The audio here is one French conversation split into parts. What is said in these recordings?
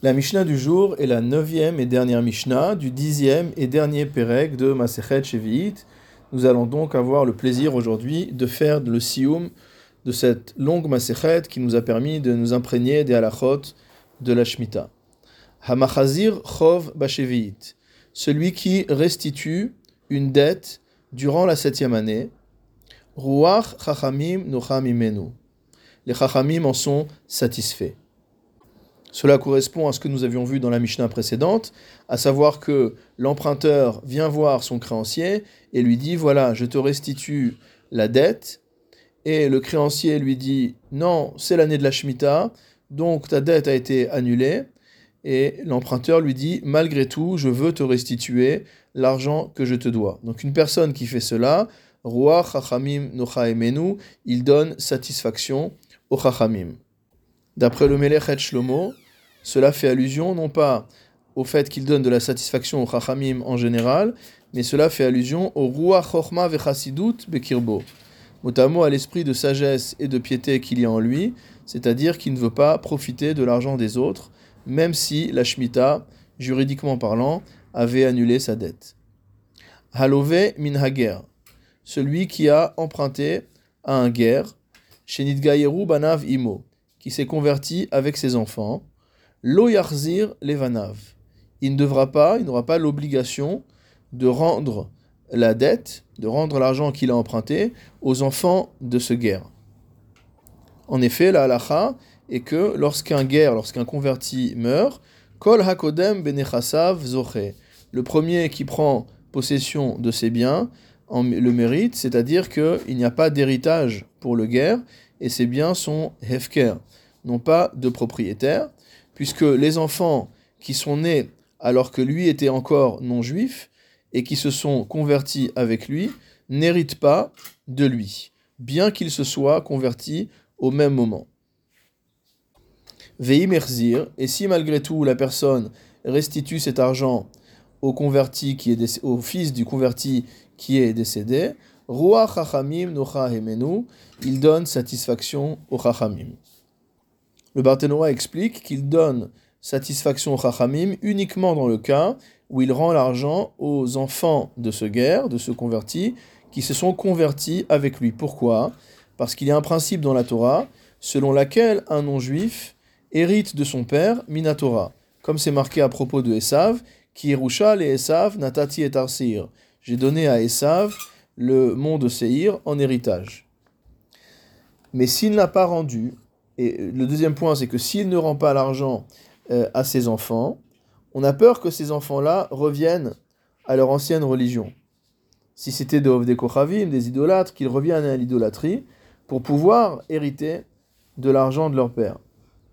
La Mishnah du jour est la neuvième et dernière Mishnah du dixième et dernier Pérec de Masechet Shevi'it. Nous allons donc avoir le plaisir aujourd'hui de faire le sioum de cette longue Masechet qui nous a permis de nous imprégner des halachot de la Shemitah. Hamachazir Chov Bashevi'it, celui qui restitue une dette durant la septième année. Ruach Chachamim Nocham. Les Chachamim en sont satisfaits. Cela correspond à ce que nous avions vu dans la Mishnah précédente, à savoir que l'emprunteur vient voir son créancier et lui dit voilà, je te restitue la dette. Et le créancier lui dit non, c'est l'année de la Shemitah, donc ta dette a été annulée. Et l'emprunteur lui dit malgré tout, je veux te restituer l'argent que je te dois. Donc une personne qui fait cela, Roi Chachamim Nochaemenu, il donne satisfaction au Chachamim. D'après le Melech Shlomo, cela fait allusion non pas au fait qu'il donne de la satisfaction au Chachamim en général, mais cela fait allusion au Ruach Chochma Vechasidut Bekirbo, notamment à l'esprit de sagesse et de piété qu'il y a en lui, c'est-à-dire qu'il ne veut pas profiter de l'argent des autres, même si la Shemitah, juridiquement parlant, avait annulé sa dette. Halove Minhager, celui qui a emprunté à un guerre, Shenit Banav Imo, qui s'est converti avec ses enfants, lo yarzir levanav. Il ne devra pas, il n'aura pas l'obligation de rendre la dette, de rendre l'argent qu'il a emprunté aux enfants de ce guerre. En effet, la halacha est que lorsqu'un guerre, lorsqu'un converti meurt, kol hakodem benechasav zoche. Le premier qui prend possession de ses biens en le mérite, c'est-à-dire qu'il n'y a pas d'héritage pour le guerre et ses biens sont hefker, non pas de propriétaire, puisque les enfants qui sont nés alors que lui était encore non juif et qui se sont convertis avec lui n'héritent pas de lui, bien qu'ils se soient convertis au même moment. Veimerzir, et si malgré tout la personne restitue cet argent au converti qui est au fils du converti qui est décédé, Ruach Chachamim Nocha Hemenu, il donne satisfaction au Chachamim. Le Barthénois explique qu'il donne satisfaction au Chachamim uniquement dans le cas où il rend l'argent aux enfants de ce guerre, de ce converti, qui se sont convertis avec lui. Pourquoi? Parce qu'il y a un principe dans la Torah selon laquelle un non-juif hérite de son père Minatora, comme c'est marqué à propos de Esav, qui Erusha et Esav Natati et. J'ai donné à Esav le mont de Seir en héritage. Mais s'il n'a pas rendu, et le deuxième point c'est que s'il ne rend pas l'argent euh, à ses enfants, on a peur que ces enfants-là reviennent à leur ancienne religion. Si c'était de des Kochavim, des idolâtres, qu'ils reviennent à l'idolâtrie pour pouvoir hériter de l'argent de leur père.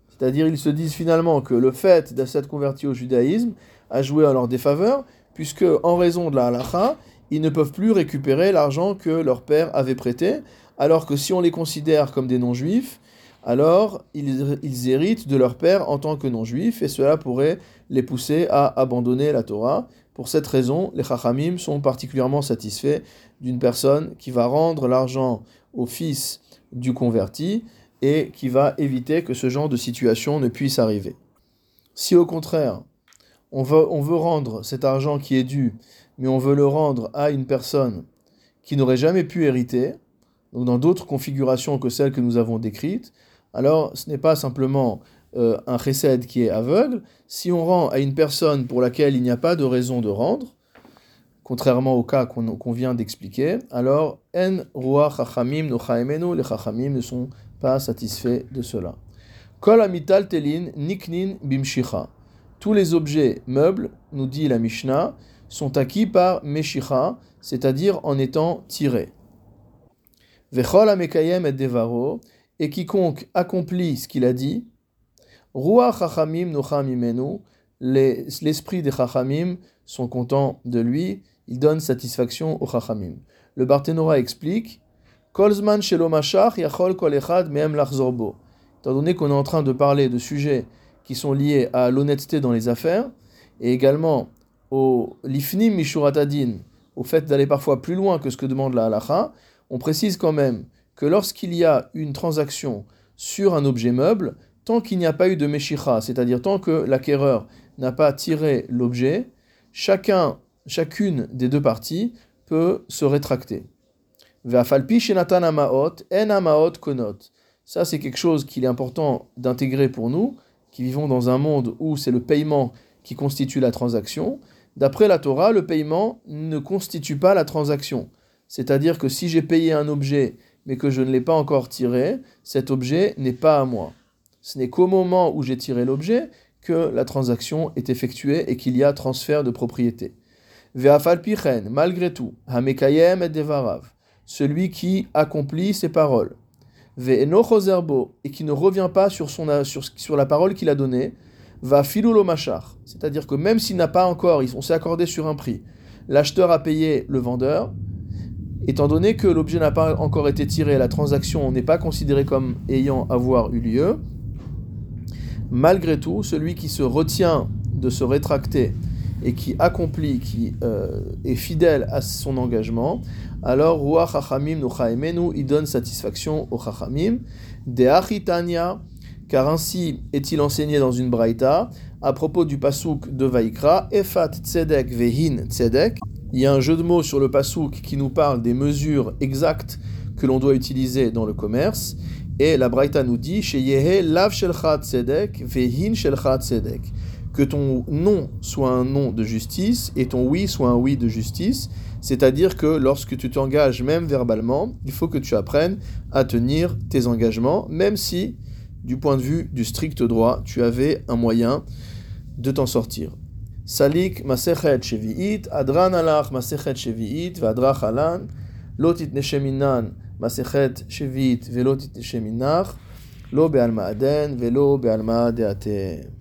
C'est-à-dire, ils se disent finalement que le fait de s'être converti au judaïsme a joué à leur défaveur, puisque en raison de la halacha, ils ne peuvent plus récupérer l'argent que leur père avait prêté, alors que si on les considère comme des non-juifs, alors ils, héritent de leur père en tant que non-juifs, et cela pourrait les pousser à abandonner la Torah. Pour cette raison, les Chachamim sont particulièrement satisfaits d'une personne qui va rendre l'argent au fils du converti et qui va éviter que ce genre de situation ne puisse arriver. Si au contraire, on veut, on veut rendre cet argent qui est dû mais on veut le rendre à une personne qui n'aurait jamais pu hériter, donc dans d'autres configurations que celles que nous avons décrites, alors ce n'est pas simplement euh, un chesed qui est aveugle. Si on rend à une personne pour laquelle il n'y a pas de raison de rendre, contrairement au cas qu'on vient d'expliquer, alors en roi chachamim no les chachamim ne sont pas satisfaits de cela. Kol amital telin niknin bimshicha. Tous les objets meubles, nous dit la Mishnah, sont acquis par Meshicha, c'est-à-dire en étant tirés. Vechol amekayem et devaro, et quiconque accomplit ce qu'il a dit, Ruach chachamim nocham l'esprit des chachamim sont contents de lui, il donne satisfaction aux chachamim. Le Barthénora explique, Kolzman shelomashach yachol kol mehem lachzorbo. Étant donné qu'on est en train de parler de sujets qui sont liés à l'honnêteté dans les affaires, et également au lifnim mishuratadin, au fait d'aller parfois plus loin que ce que demande la halacha, on précise quand même que lorsqu'il y a une transaction sur un objet meuble, tant qu'il n'y a pas eu de Meshicha, c'est-à-dire tant que l'acquéreur n'a pas tiré l'objet, chacun, chacune des deux parties peut se rétracter. Ça, c'est quelque chose qu'il est important d'intégrer pour nous, qui vivons dans un monde où c'est le paiement qui constitue la transaction. D'après la Torah, le paiement ne constitue pas la transaction. C'est-à-dire que si j'ai payé un objet mais que je ne l'ai pas encore tiré, cet objet n'est pas à moi. Ce n'est qu'au moment où j'ai tiré l'objet que la transaction est effectuée et qu'il y a transfert de propriété. pichen, malgré tout, hamekayem et devarav, celui qui accomplit ses paroles. Ve'enochozerbo, et qui ne revient pas sur la parole qu'il a donnée, va filulo machar, c'est-à-dire que même s'il n'a pas encore, on s'est accordé sur un prix, l'acheteur a payé le vendeur, étant donné que l'objet n'a pas encore été tiré, la transaction n'est pas considérée comme ayant avoir eu lieu, malgré tout, celui qui se retient de se rétracter et qui accomplit, qui euh, est fidèle à son engagement, alors Ruach Chachamim il donne satisfaction au Chachamim, de Achitania, car ainsi est-il enseigné dans une braïta, à propos du pasouk de Vaikra, Efat Tzedek Vehin Tzedek. Il y a un jeu de mots sur le pasouk qui nous parle des mesures exactes que l'on doit utiliser dans le commerce. Et la Braïta nous dit lav shelcha tzedek vehin shelcha tzedek. Que ton non soit un non de justice et ton oui soit un oui de justice. C'est-à-dire que lorsque tu t'engages, même verbalement, il faut que tu apprennes à tenir tes engagements, même si, du point de vue du strict droit, tu avais un moyen de t'en sortir. Salik masechet shevi'it, adran alach masechet shevi'it, vadrach alan, lotit nesheminan masechet shevi'it, velotit nesheminach, lo be'alma aden, velo be'alma deatem.